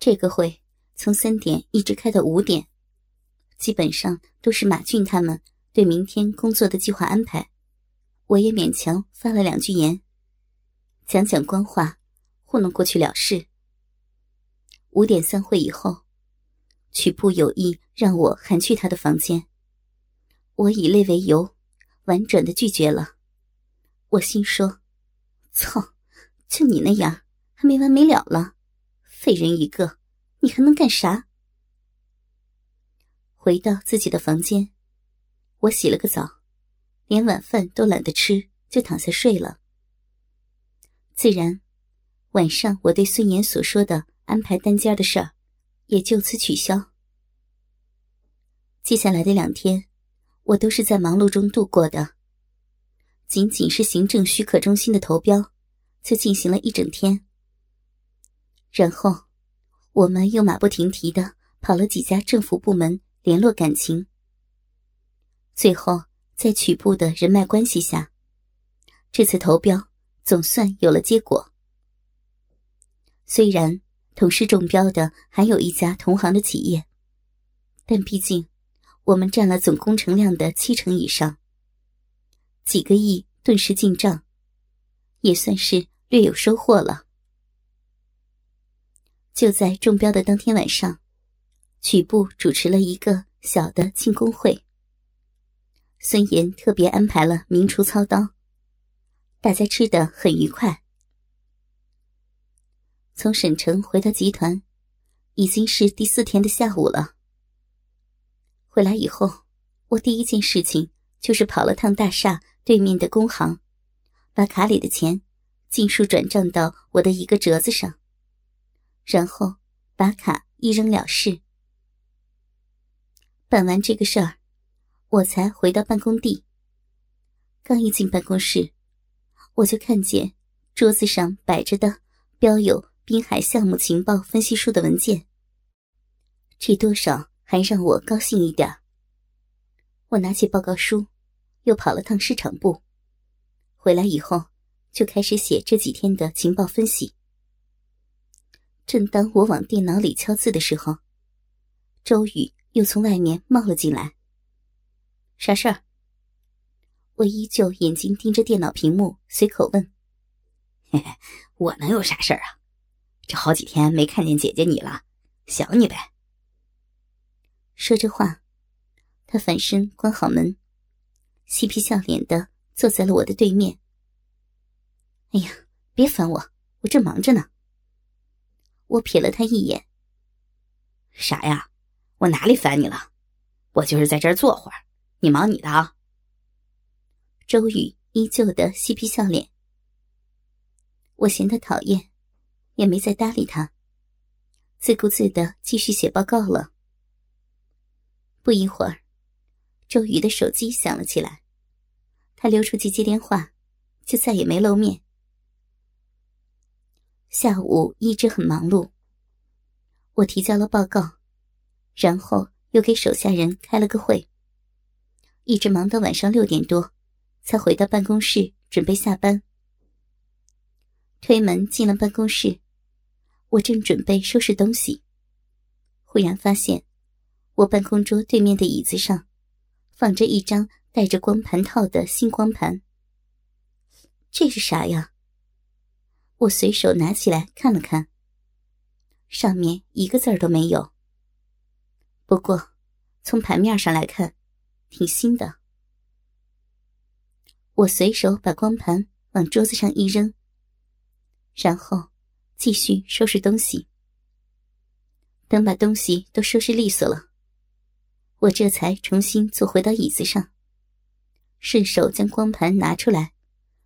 这个会从三点一直开到五点，基本上都是马俊他们对明天工作的计划安排。我也勉强发了两句言，讲讲官话，糊弄过去了事。五点散会以后，曲部有意让我喊去他的房间，我以累为由，婉转的拒绝了。我心说：“操，就你那样，还没完没了了，废人一个，你还能干啥？”回到自己的房间，我洗了个澡。连晚饭都懒得吃，就躺下睡了。自然，晚上我对孙岩所说的安排单间的事儿，也就此取消。接下来的两天，我都是在忙碌中度过的。仅仅是行政许可中心的投标，就进行了一整天。然后，我们又马不停蹄的跑了几家政府部门联络感情，最后。在曲部的人脉关系下，这次投标总算有了结果。虽然同时中标的还有一家同行的企业，但毕竟我们占了总工程量的七成以上，几个亿顿时进账，也算是略有收获了。就在中标的当天晚上，曲部主持了一个小的庆功会。孙岩特别安排了名厨操刀，大家吃的很愉快。从省城回到集团，已经是第四天的下午了。回来以后，我第一件事情就是跑了趟大厦对面的工行，把卡里的钱尽数转账到我的一个折子上，然后把卡一扔了事。办完这个事儿。我才回到办公地，刚一进办公室，我就看见桌子上摆着的标有“滨海项目情报分析书”的文件，这多少还让我高兴一点。我拿起报告书，又跑了趟市场部，回来以后就开始写这几天的情报分析。正当我往电脑里敲字的时候，周宇又从外面冒了进来。啥事儿？我依旧眼睛盯着电脑屏幕，随口问：“嘿嘿，我能有啥事儿啊？这好几天没看见姐姐你了，想你呗。”说着话，他反身关好门，嬉皮笑脸的坐在了我的对面。哎呀，别烦我，我正忙着呢。我瞥了他一眼：“傻呀？我哪里烦你了？我就是在这儿坐会儿。”你忙你的啊。周宇依旧的嬉皮笑脸，我嫌他讨厌，也没再搭理他，自顾自的继续写报告了。不一会儿，周宇的手机响了起来，他溜出去接电话，就再也没露面。下午一直很忙碌，我提交了报告，然后又给手下人开了个会。一直忙到晚上六点多，才回到办公室准备下班。推门进了办公室，我正准备收拾东西，忽然发现我办公桌对面的椅子上放着一张带着光盘套的新光盘。这是啥呀？我随手拿起来看了看，上面一个字儿都没有。不过从盘面上来看。挺新的，我随手把光盘往桌子上一扔，然后继续收拾东西。等把东西都收拾利索了，我这才重新坐回到椅子上，顺手将光盘拿出来，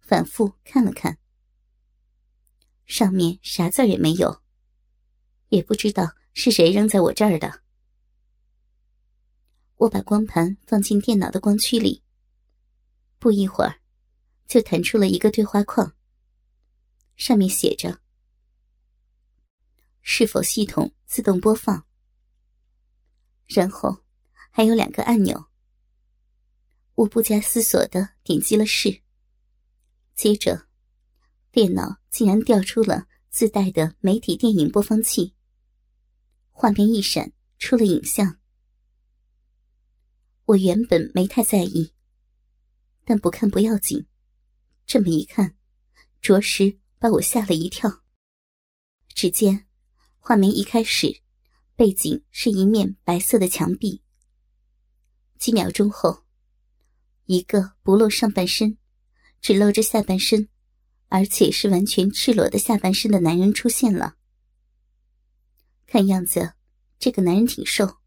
反复看了看。上面啥字也没有，也不知道是谁扔在我这儿的。我把光盘放进电脑的光驱里，不一会儿，就弹出了一个对话框。上面写着：“是否系统自动播放？”然后还有两个按钮。我不加思索的点击了“是”，接着，电脑竟然调出了自带的媒体电影播放器，画面一闪，出了影像。我原本没太在意，但不看不要紧，这么一看，着实把我吓了一跳。只见画面一开始，背景是一面白色的墙壁。几秒钟后，一个不露上半身，只露着下半身，而且是完全赤裸的下半身的男人出现了。看样子，这个男人挺瘦。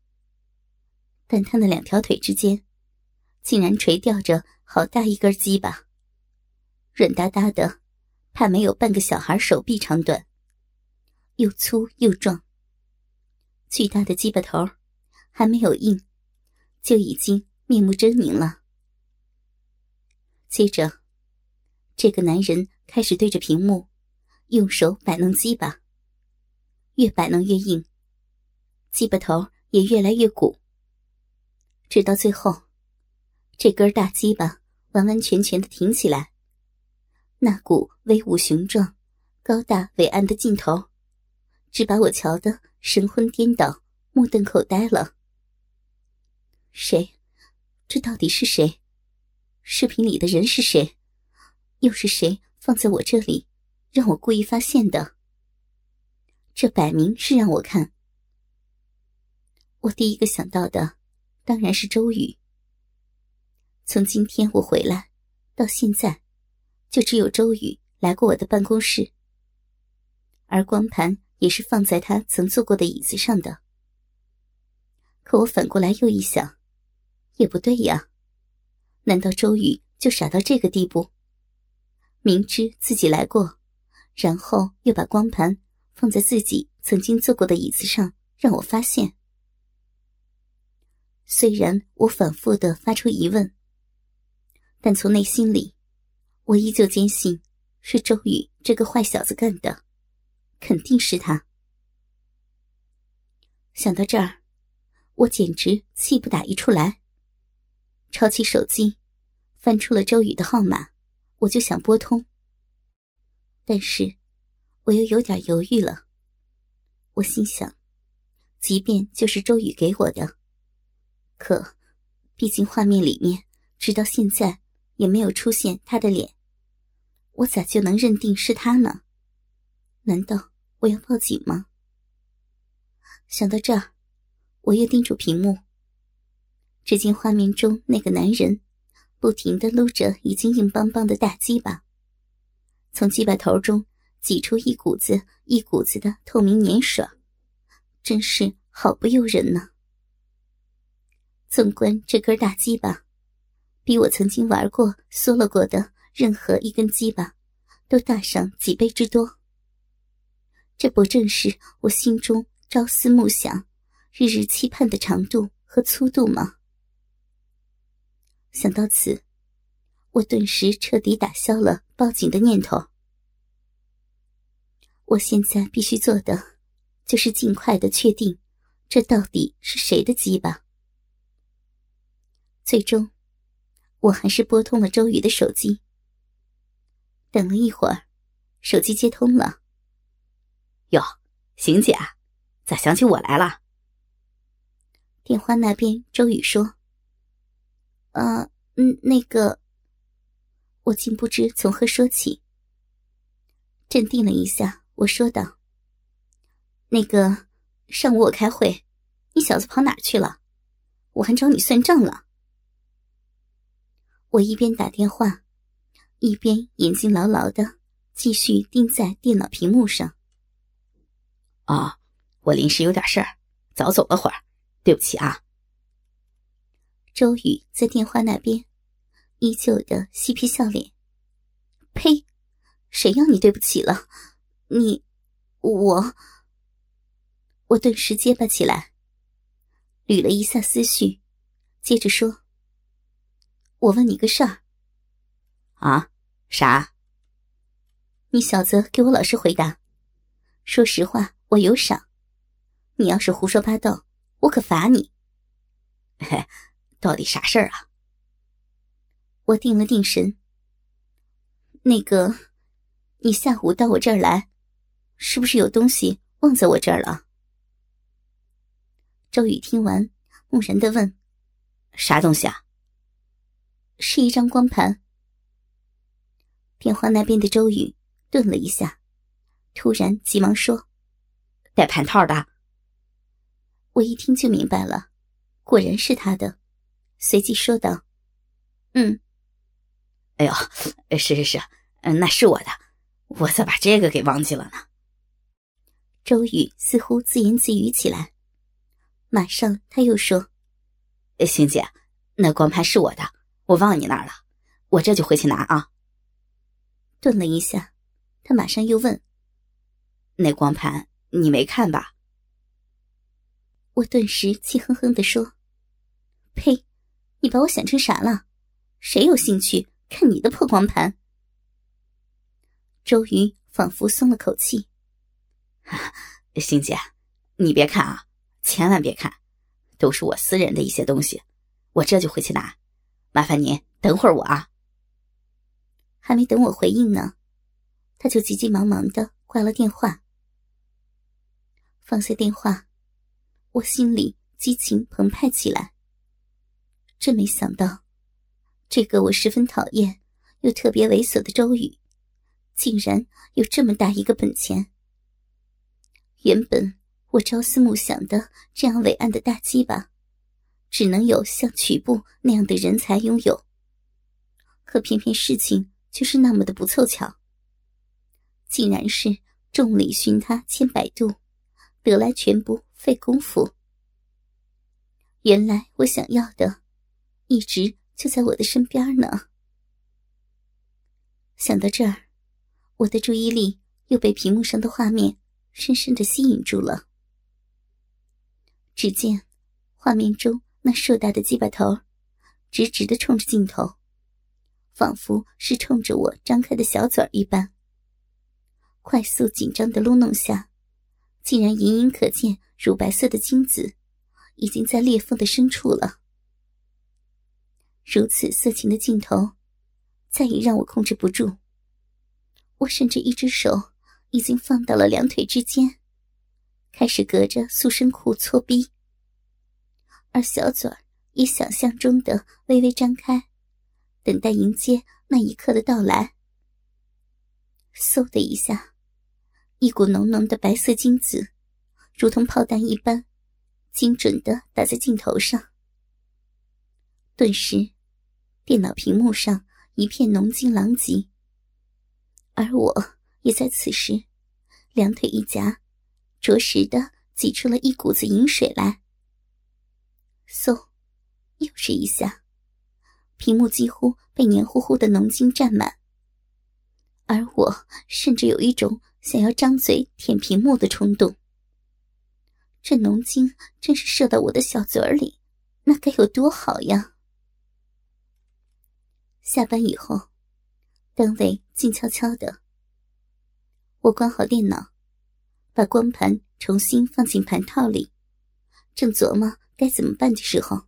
但他那两条腿之间，竟然垂吊着好大一根鸡巴，软哒哒的，怕没有半个小孩手臂长短，又粗又壮。巨大的鸡巴头还没有硬，就已经面目狰狞了。接着，这个男人开始对着屏幕，用手摆弄鸡巴，越摆弄越硬，鸡巴头也越来越鼓。直到最后，这根大鸡巴完完全全的挺起来，那股威武雄壮、高大伟岸的劲头，只把我瞧得神魂颠倒、目瞪口呆了。谁？这到底是谁？视频里的人是谁？又是谁放在我这里，让我故意发现的？这摆明是让我看。我第一个想到的。当然是周宇。从今天我回来到现在，就只有周宇来过我的办公室，而光盘也是放在他曾坐过的椅子上的。可我反过来又一想，也不对呀，难道周宇就傻到这个地步？明知自己来过，然后又把光盘放在自己曾经坐过的椅子上，让我发现？虽然我反复的发出疑问，但从内心里，我依旧坚信是周宇这个坏小子干的，肯定是他。想到这儿，我简直气不打一处来。抄起手机，翻出了周宇的号码，我就想拨通。但是，我又有点犹豫了。我心想，即便就是周宇给我的。可，毕竟画面里面直到现在也没有出现他的脸，我咋就能认定是他呢？难道我要报警吗？想到这儿，我又盯住屏幕。只见画面中那个男人不停的撸着已经硬邦邦的大鸡巴，从鸡巴头中挤出一股子一股子的透明粘水，真是好不诱人呢。纵观这根大鸡巴，比我曾经玩过、嗦了过的任何一根鸡巴，都大上几倍之多。这不正是我心中朝思暮想、日日期盼的长度和粗度吗？想到此，我顿时彻底打消了报警的念头。我现在必须做的，就是尽快的确定，这到底是谁的鸡巴。最终，我还是拨通了周宇的手机。等了一会儿，手机接通了。哟，邢姐，咋想起我来了？电话那边，周宇说：“呃，嗯，那个……”我竟不知从何说起。镇定了一下，我说道：“那个，上午我开会，你小子跑哪儿去了？我还找你算账了。”我一边打电话，一边眼睛牢牢的继续盯在电脑屏幕上。啊，我临时有点事儿，早走了会儿，对不起啊。周宇在电话那边，依旧的嬉皮笑脸。呸！谁要你对不起了？你，我……我顿时结巴起来，捋了一下思绪，接着说。我问你个事儿，啊？啥？你小子给我老实回答。说实话，我有赏。你要是胡说八道，我可罚你。到底啥事儿啊？我定了定神。那个，你下午到我这儿来，是不是有东西忘在我这儿了？周宇听完，木然的问：“啥东西啊？”“是一张光盘。”电话那边的周宇顿了一下，突然急忙说：“带盘套的。”我一听就明白了，果然是他的，随即说道：“嗯。”“哎呦，是是是，嗯，那是我的，我咋把这个给忘记了呢？”周宇似乎自言自语起来，马上他又说：“星姐，那光盘是我的，我忘你那儿了，我这就回去拿啊。”顿了一下，他马上又问：“那光盘你没看吧？”我顿时气哼哼的说：“呸！你把我想成啥了？谁有兴趣看你的破光盘？”周瑜仿佛松了口气。星姐，你别看啊，千万别看，都是我私人的一些东西，我这就回去拿，麻烦您等会儿我啊。还没等我回应呢，他就急急忙忙的挂了电话。放下电话，我心里激情澎湃起来。真没想到，这个我十分讨厌又特别猥琐的周宇，竟然有这么大一个本钱。原本我朝思暮想的这样伟岸的大鸡巴，只能有像曲部那样的人才拥有。可偏偏事情就是那么的不凑巧，竟然是众里寻他千百度，得来全不费功夫。原来我想要的，一直就在我的身边呢。想到这儿，我的注意力又被屏幕上的画面。深深的吸引住了。只见画面中那硕大的鸡巴头，直直的冲着镜头，仿佛是冲着我张开的小嘴一般。快速紧张的撸弄下，竟然隐隐可见乳白色的精子已经在裂缝的深处了。如此色情的镜头，再也让我控制不住。我甚至一只手。已经放到了两腿之间，开始隔着塑身裤搓逼，而小嘴儿也想象中的微微张开，等待迎接那一刻的到来。嗖的一下，一股浓浓的白色精子，如同炮弹一般，精准的打在镜头上。顿时，电脑屏幕上一片浓精狼藉，而我。也在此时，两腿一夹，着实的挤出了一股子饮水来。嗖，又是一下，屏幕几乎被黏糊糊的浓精占满，而我甚至有一种想要张嘴舔屏幕的冲动。这浓精真是射到我的小嘴里，那该有多好呀！下班以后，单位静悄悄的。我关好电脑，把光盘重新放进盘套里，正琢磨该怎么办的时候，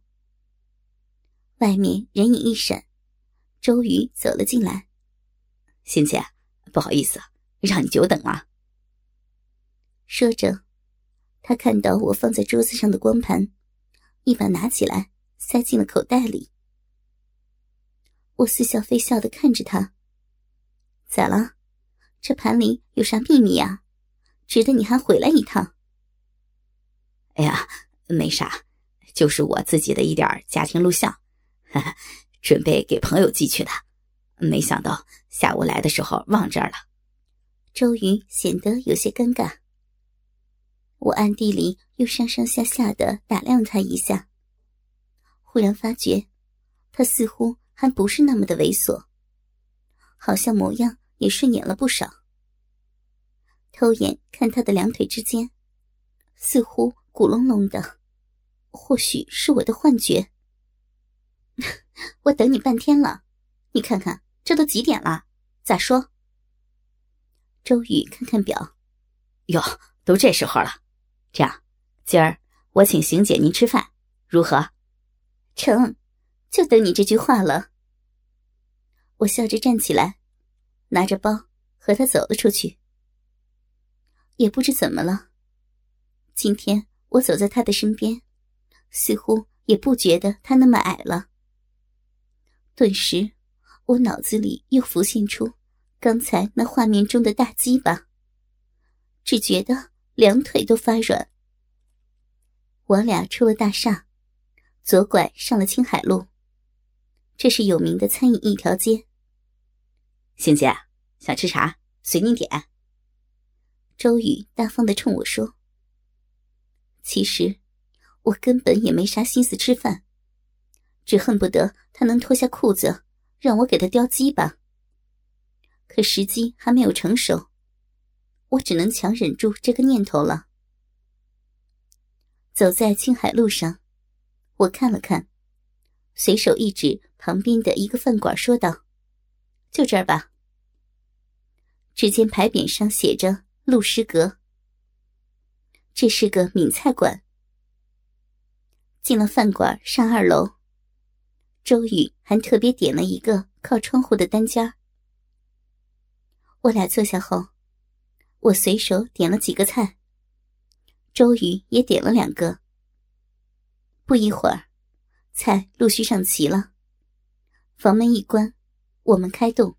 外面人影一闪，周瑜走了进来。欣姐，不好意思，让你久等了。说着，他看到我放在桌子上的光盘，一把拿起来塞进了口袋里。我似笑非笑的看着他，咋了？这盘里有啥秘密呀？值得你还回来一趟？哎呀，没啥，就是我自己的一点家庭录像，准备给朋友寄去的。没想到下午来的时候忘这儿了。周瑜显得有些尴尬。我暗地里又上上下下的打量他一下，忽然发觉他似乎还不是那么的猥琐，好像模样。也顺眼了不少。偷眼看他的两腿之间，似乎鼓隆隆的，或许是我的幻觉。我等你半天了，你看看这都几点了？咋说？周宇看看表，哟，都这时候了。这样，今儿我请邢姐您吃饭，如何？成，就等你这句话了。我笑着站起来。拿着包和他走了出去，也不知怎么了。今天我走在他的身边，似乎也不觉得他那么矮了。顿时，我脑子里又浮现出刚才那画面中的大鸡巴，只觉得两腿都发软。我俩出了大厦，左拐上了青海路。这是有名的餐饮一条街。欣姐，想吃啥随你点。周宇大方的冲我说：“其实，我根本也没啥心思吃饭，只恨不得他能脱下裤子，让我给他叼鸡巴。可时机还没有成熟，我只能强忍住这个念头了。”走在青海路上，我看了看，随手一指旁边的一个饭馆，说道：“就这儿吧。”只见牌匾上写着“陆师阁”，这是个闽菜馆。进了饭馆，上二楼，周宇还特别点了一个靠窗户的单间。我俩坐下后，我随手点了几个菜。周瑜也点了两个。不一会儿，菜陆续上齐了。房门一关，我们开动。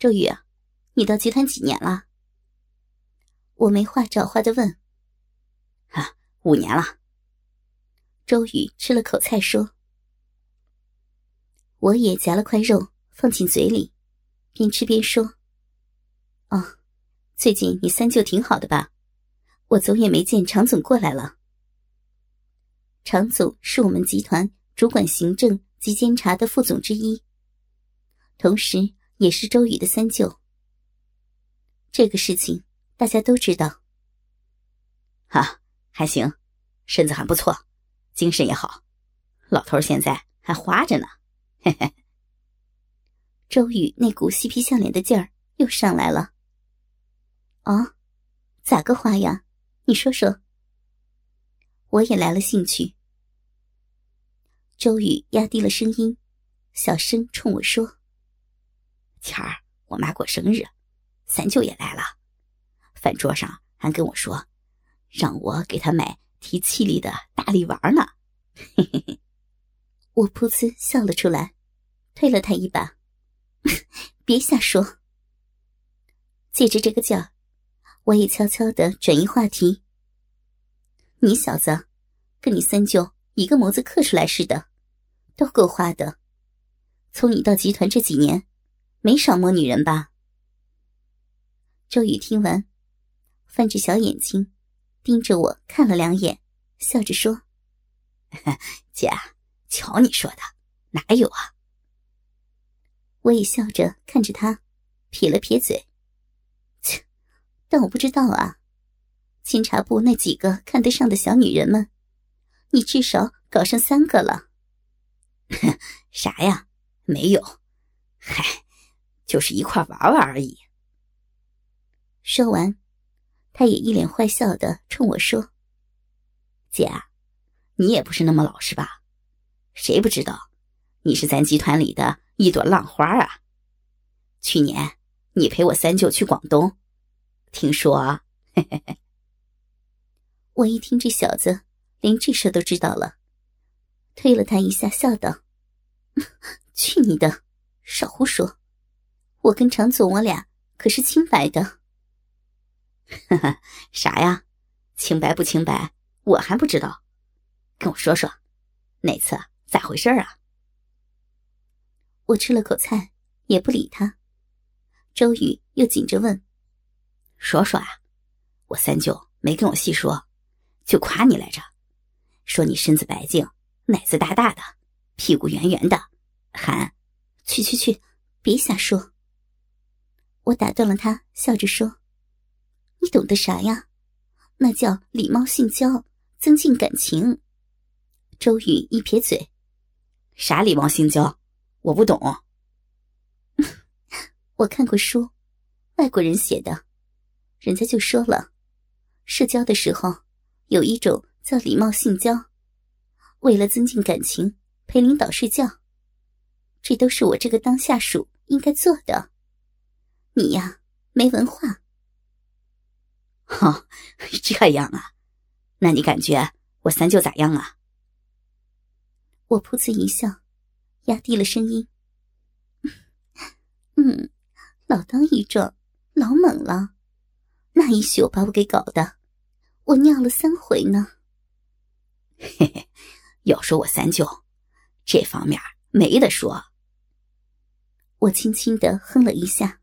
周宇，你到集团几年了？我没话找话的问。啊，五年了。周宇吃了口菜说。我也夹了块肉放进嘴里，边吃边说：“哦，最近你三舅挺好的吧？”我总也没见常总过来了。常总是我们集团主管行政及监察的副总之一，同时也是周宇的三舅。这个事情大家都知道。啊，还行，身子还不错，精神也好，老头现在还花着呢。嘿嘿。周宇那股嬉皮笑脸的劲儿又上来了。啊，咋个花呀？你说说，我也来了兴趣。周宇压低了声音，小声冲我说：“前儿我妈过生日，三舅也来了，饭桌上还跟我说，让我给他买提气力的大力丸呢。”嘿嘿嘿，我噗呲笑了出来，推了他一把：“ 别瞎说。”借着这个劲儿。我也悄悄的转移话题。你小子，跟你三舅一个模子刻出来似的，都够花的。从你到集团这几年，没少摸女人吧？周宇听完，翻着小眼睛，盯着我看了两眼，笑着说：“姐，瞧你说的，哪有啊？”我也笑着看着他，撇了撇嘴。切但我不知道啊，监察部那几个看得上的小女人们，你至少搞上三个了。啥呀？没有，嗨，就是一块玩玩而已。说完，他也一脸坏笑的冲我说：“姐，你也不是那么老实吧？谁不知道，你是咱集团里的一朵浪花啊！去年你陪我三舅去广东。”听说，嘿嘿嘿。我一听这小子连这事都知道了，推了他一下，笑道：“ 去你的，少胡说！我跟常总，我俩可是清白的。”哈哈啥呀？清白不清白？我还不知道，跟我说说，那次咋回事啊？我吃了口菜，也不理他。周宇又紧着问。说说啊，我三舅没跟我细说，就夸你来着，说你身子白净，奶子大大的，屁股圆圆的，喊……去去去，别瞎说！我打断了他，笑着说：“你懂得啥呀？那叫礼貌性交，增进感情。”周宇一撇嘴：“啥礼貌性交？我不懂。我看过书，外国人写的。”人家就说了，社交的时候有一种叫礼貌性交，为了增进感情，陪领导睡觉，这都是我这个当下属应该做的。你呀，没文化。哦，这样啊？那你感觉我三舅咋样啊？我噗呲一笑，压低了声音：“ 嗯，老当益壮，老猛了。那一宿把我给搞的，我尿了三回呢。”嘿嘿，要说我三舅，这方面没得说。我轻轻的哼了一下：“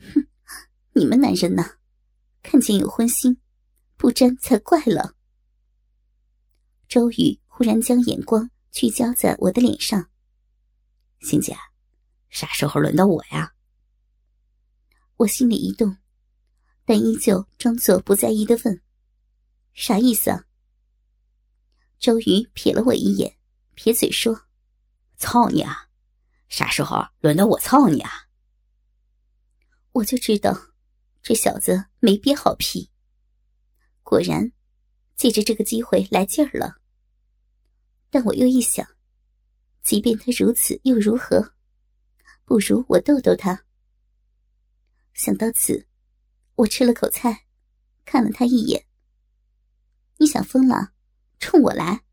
哼，你们男人呐，看见有荤腥，不沾才怪了。”周瑜忽然将眼光聚焦在我的脸上。欣姐，啥时候轮到我呀？我心里一动，但依旧装作不在意的问：“啥意思啊？”周瑜瞥了我一眼，撇嘴说：“操你啊！啥时候轮到我操你啊？”我就知道，这小子没憋好屁。果然，借着这个机会来劲儿了。但我又一想，即便他如此又如何？不如我逗逗他。想到此，我吃了口菜，看了他一眼。你想疯了？冲我来！